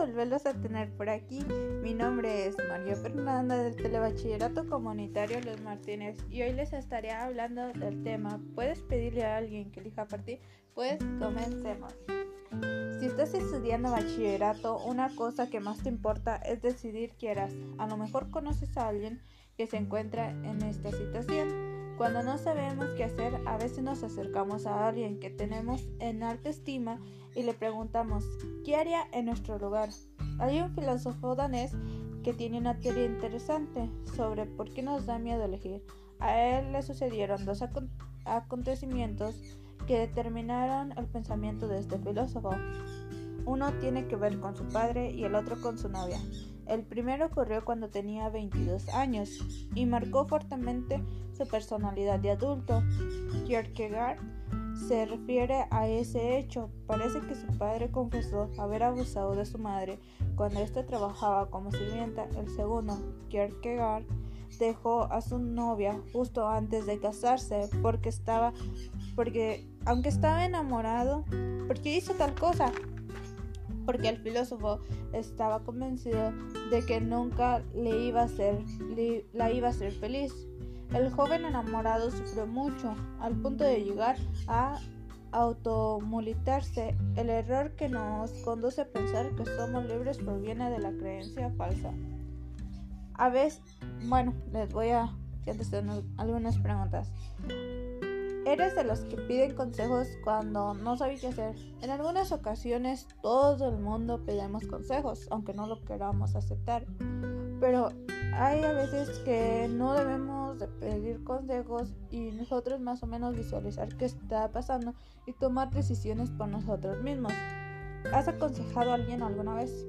volverlos a tener por aquí. Mi nombre es María Fernanda del Telebachillerato Comunitario Los Martínez y hoy les estaré hablando del tema ¿Puedes pedirle a alguien que elija por ti? Pues comencemos. Si estás estudiando bachillerato, una cosa que más te importa es decidir qué harás. A lo mejor conoces a alguien que se encuentra en esta situación cuando no sabemos qué hacer, a veces nos acercamos a alguien que tenemos en alta estima y le preguntamos, ¿qué haría en nuestro lugar? Hay un filósofo danés que tiene una teoría interesante sobre por qué nos da miedo elegir. A él le sucedieron dos acontecimientos que determinaron el pensamiento de este filósofo. Uno tiene que ver con su padre y el otro con su novia. El primero ocurrió cuando tenía 22 años y marcó fuertemente su personalidad de adulto. Kierkegaard se refiere a ese hecho. Parece que su padre confesó haber abusado de su madre cuando ésta trabajaba como sirvienta. El segundo, Kierkegaard, dejó a su novia justo antes de casarse porque estaba porque aunque estaba enamorado, porque hizo tal cosa porque el filósofo estaba convencido de que nunca le iba a ser, la iba a hacer feliz. El joven enamorado sufrió mucho, al punto de llegar a automulitarse. El error que nos conduce a pensar que somos libres proviene de la creencia falsa. A veces, bueno, les voy a contestar algunas preguntas. Eres de los que piden consejos cuando no sabes qué hacer. En algunas ocasiones todo el mundo pedimos consejos, aunque no lo queramos aceptar. Pero hay a veces que no debemos de pedir consejos y nosotros más o menos visualizar qué está pasando y tomar decisiones por nosotros mismos. ¿Has aconsejado a alguien alguna vez?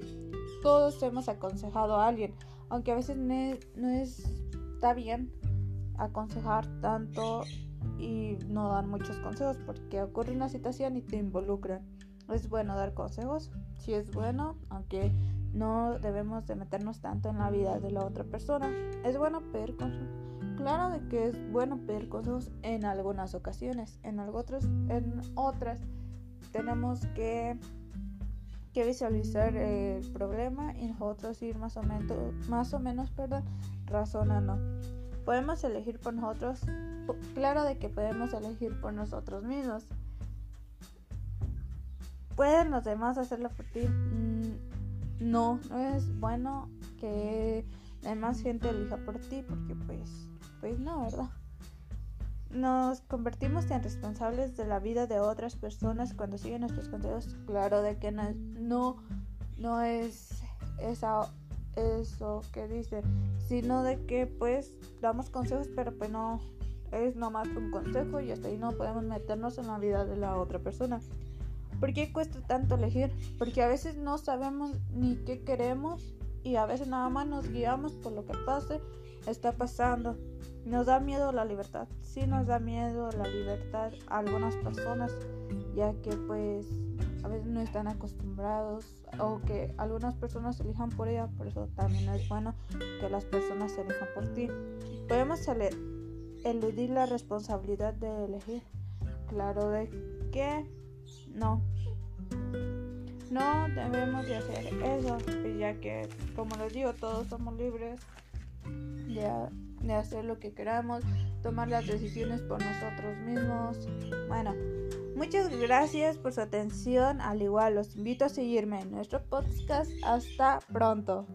Todos hemos aconsejado a alguien, aunque a veces no, está bien aconsejar tanto y no dar muchos consejos porque ocurre una situación y te involucran. Es bueno dar consejos, si es bueno, aunque no debemos de meternos tanto en la vida de la otra persona. Es bueno pedir consejos. Claro de que es bueno pedir consejos en algunas ocasiones, en, otras, en otras tenemos que, que visualizar el problema y nosotros ir más o menos, más o menos perdón, razonando. Podemos elegir por nosotros claro de que podemos elegir por nosotros mismos. ¿Pueden los demás hacerlo por ti? Mm, no, no es bueno que demás gente elija por ti porque pues, pues no, ¿verdad? Nos convertimos en responsables de la vida de otras personas cuando siguen nuestros consejos. Claro de que no, no, no es eso que dice, sino de que pues damos consejos, pero pues no es nomás un consejo y hasta ahí no podemos meternos en la vida de la otra persona. ¿Por qué cuesta tanto elegir? Porque a veces no sabemos ni qué queremos y a veces nada más nos guiamos por lo que pase, está pasando. Nos da miedo la libertad. Sí nos da miedo la libertad a algunas personas, ya que pues a veces no están acostumbrados o que algunas personas elijan por ella, por eso también es bueno que las personas elijan por ti. Podemos salir eludir la responsabilidad de elegir. Claro de que no. No debemos de hacer eso, ya que, como les digo, todos somos libres de, de hacer lo que queramos, tomar las decisiones por nosotros mismos. Bueno, muchas gracias por su atención. Al igual, los invito a seguirme en nuestro podcast. Hasta pronto.